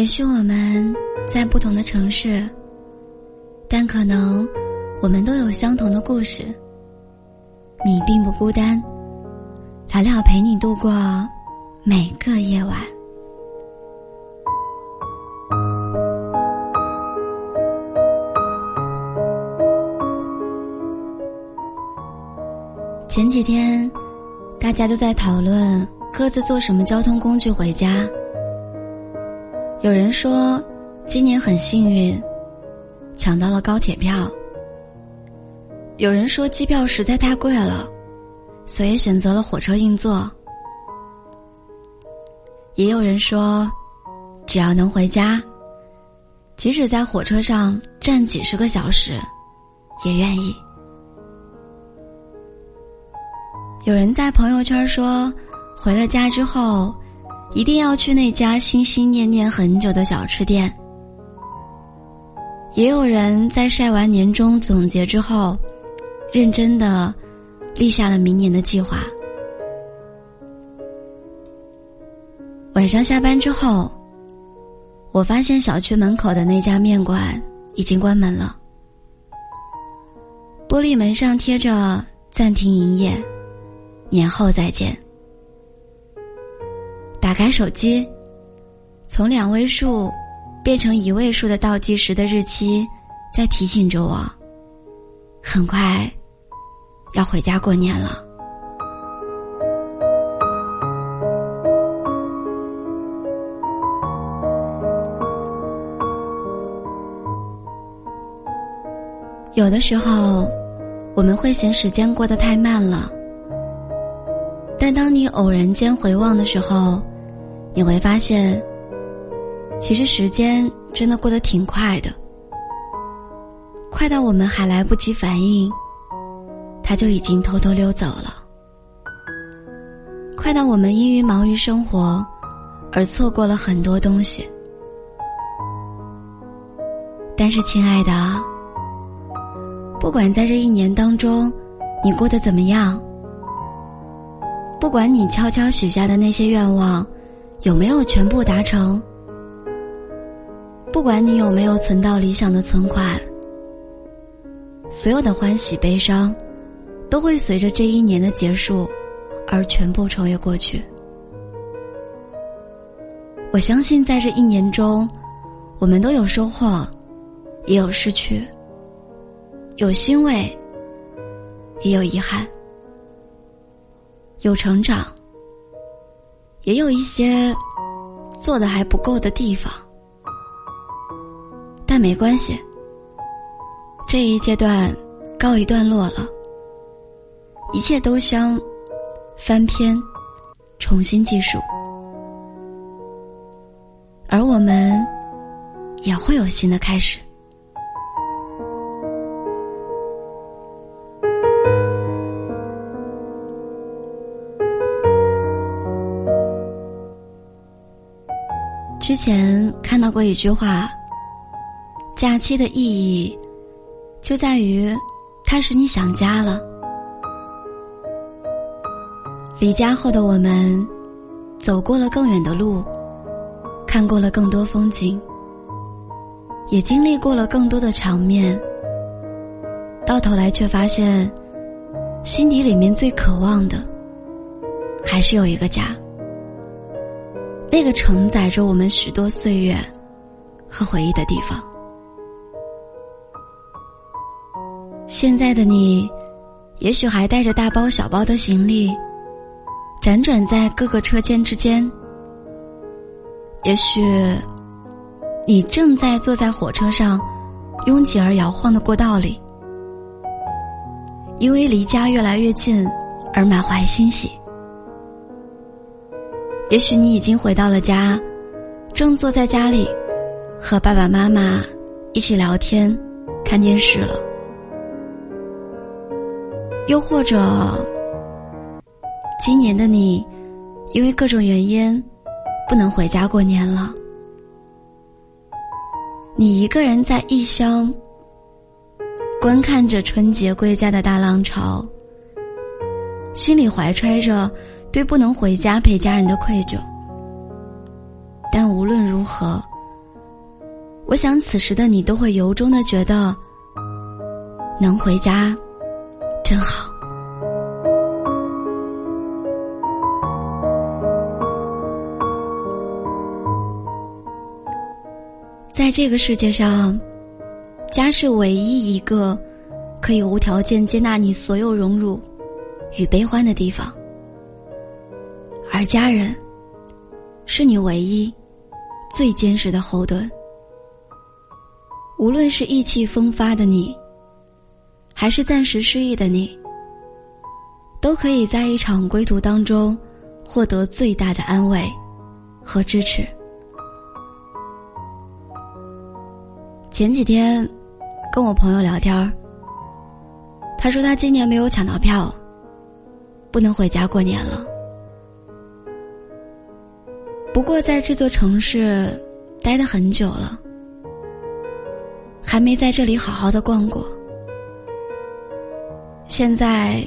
也许我们在不同的城市，但可能我们都有相同的故事。你并不孤单，聊聊陪你度过每个夜晚。前几天，大家都在讨论各自坐什么交通工具回家。有人说，今年很幸运，抢到了高铁票。有人说机票实在太贵了，所以选择了火车硬座。也有人说，只要能回家，即使在火车上站几十个小时，也愿意。有人在朋友圈说，回了家之后。一定要去那家心心念念很久的小吃店。也有人在晒完年终总结之后，认真的立下了明年的计划。晚上下班之后，我发现小区门口的那家面馆已经关门了，玻璃门上贴着“暂停营业，年后再见”。打开手机，从两位数变成一位数的倒计时的日期，在提醒着我，很快要回家过年了。有的时候，我们会嫌时间过得太慢了，但当你偶然间回望的时候，你会发现，其实时间真的过得挺快的，快到我们还来不及反应，它就已经偷偷溜走了；快到我们因于忙于生活，而错过了很多东西。但是，亲爱的，不管在这一年当中，你过得怎么样，不管你悄悄许下的那些愿望。有没有全部达成？不管你有没有存到理想的存款，所有的欢喜悲伤，都会随着这一年的结束而全部超越过去。我相信，在这一年中，我们都有收获，也有失去，有欣慰，也有遗憾，有成长。也有一些做的还不够的地方，但没关系。这一阶段告一段落了，一切都将翻篇，重新计数，而我们也会有新的开始。之前看到过一句话：“假期的意义，就在于它使你想家了。”离家后的我们，走过了更远的路，看过了更多风景，也经历过了更多的场面。到头来却发现，心底里面最渴望的，还是有一个家。那个承载着我们许多岁月和回忆的地方。现在的你，也许还带着大包小包的行李，辗转在各个车间之间；也许，你正在坐在火车上拥挤而摇晃的过道里，因为离家越来越近而满怀欣喜。也许你已经回到了家，正坐在家里，和爸爸妈妈一起聊天、看电视了。又或者，今年的你，因为各种原因，不能回家过年了。你一个人在异乡，观看着春节归家的大浪潮，心里怀揣着。对不能回家陪家人的愧疚，但无论如何，我想此时的你都会由衷的觉得，能回家真好。在这个世界上，家是唯一一个可以无条件接纳你所有荣辱与悲欢的地方，而家人是你唯一最坚实的后盾。无论是意气风发的你，还是暂时失意的你，都可以在一场归途当中获得最大的安慰和支持。前几天跟我朋友聊天儿，他说他今年没有抢到票，不能回家过年了。不过在这座城市待了很久了。还没在这里好好的逛过，现在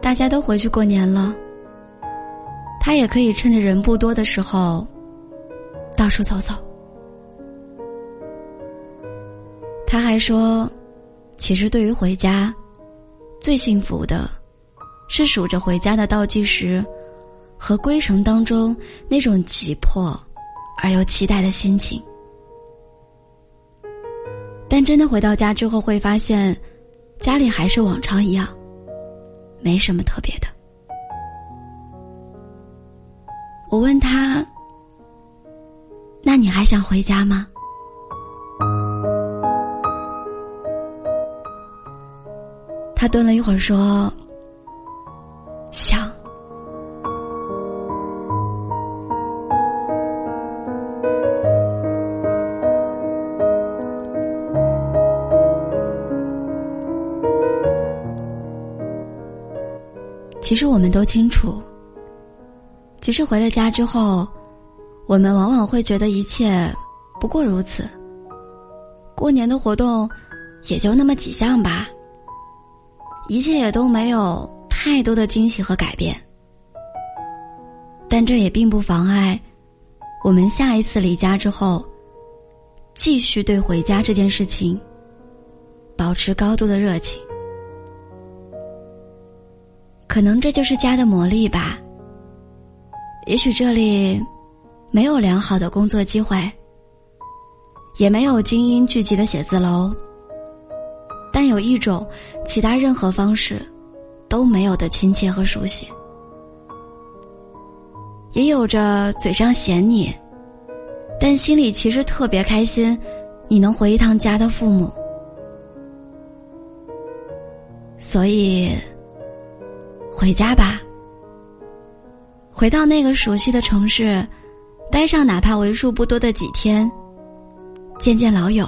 大家都回去过年了，他也可以趁着人不多的时候到处走走。他还说，其实对于回家，最幸福的，是数着回家的倒计时，和归程当中那种急迫而又期待的心情。但真的回到家之后，会发现，家里还是往常一样，没什么特别的。我问他：“那你还想回家吗？”他顿了一会儿说：“想。”其实我们都清楚，其实回了家之后，我们往往会觉得一切不过如此。过年的活动也就那么几项吧，一切也都没有太多的惊喜和改变。但这也并不妨碍我们下一次离家之后，继续对回家这件事情保持高度的热情。可能这就是家的魔力吧。也许这里没有良好的工作机会，也没有精英聚集的写字楼，但有一种其他任何方式都没有的亲切和熟悉，也有着嘴上嫌你，但心里其实特别开心，你能回一趟家的父母。所以。回家吧，回到那个熟悉的城市，待上哪怕为数不多的几天，见见老友，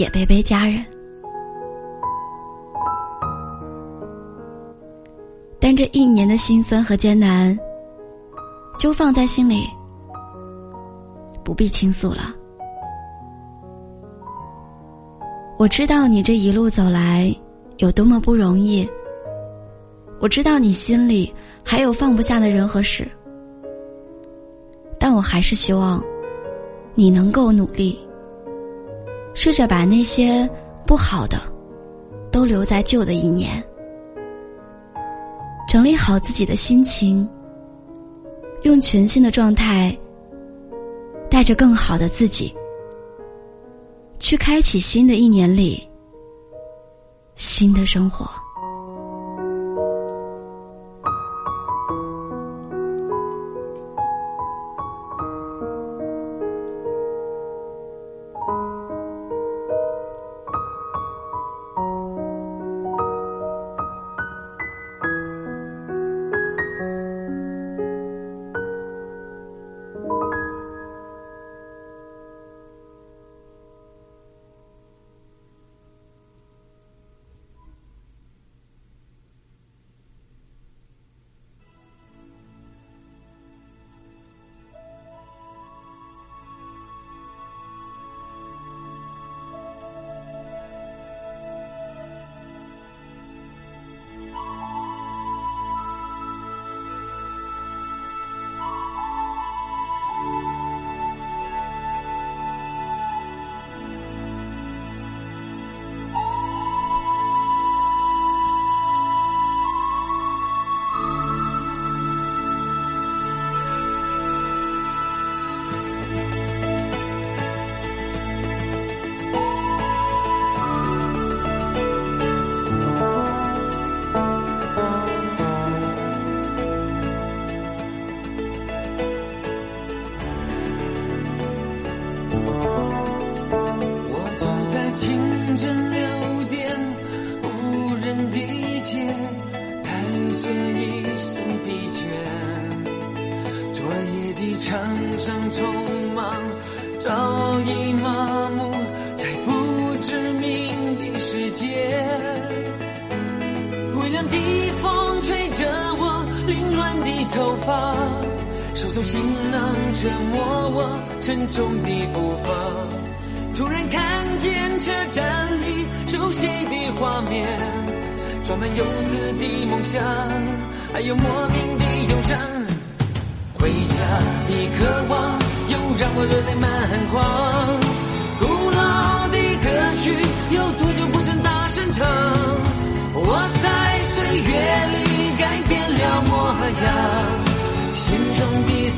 也陪陪家人。但这一年的辛酸和艰难，就放在心里，不必倾诉了。我知道你这一路走来有多么不容易。我知道你心里还有放不下的人和事，但我还是希望你能够努力，试着把那些不好的都留在旧的一年，整理好自己的心情，用全新的状态，带着更好的自己，去开启新的一年里新的生活。发，手中行囊折磨我沉重的步伐。突然看见车站里熟悉的画面，装满游子的梦想，还有莫名的忧伤。回家的渴望，又让我热泪满眶。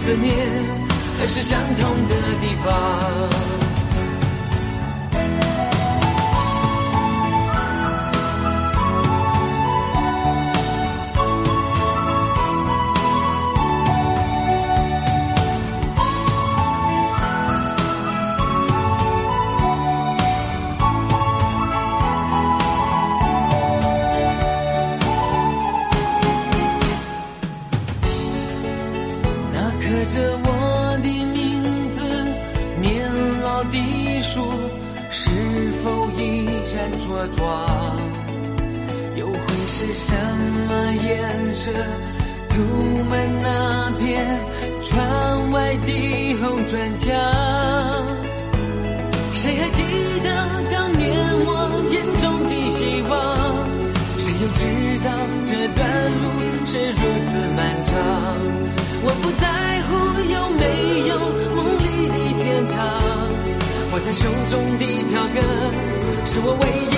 思念，还是相同的地方。是什么颜色涂满那片窗外的红砖墙？谁还记得当年我眼中的希望？谁又知道这段路是如此漫长？我不在乎有没有梦里的天堂，握在手中的票根是我唯一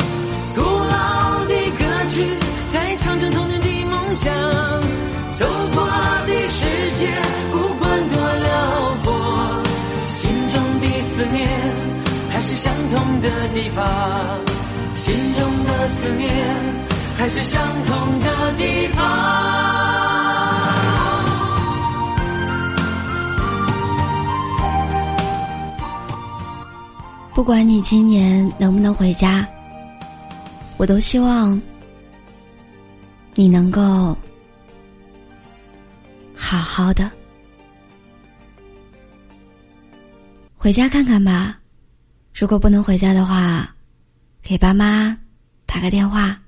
梦想。走过的世界不管多辽阔，心中的思念还是相同的地方。心中的思念还是相同的地方。不管你今年能不能回家，我都希望你能够好好的回家看看吧。如果不能回家的话，给爸妈打个电话。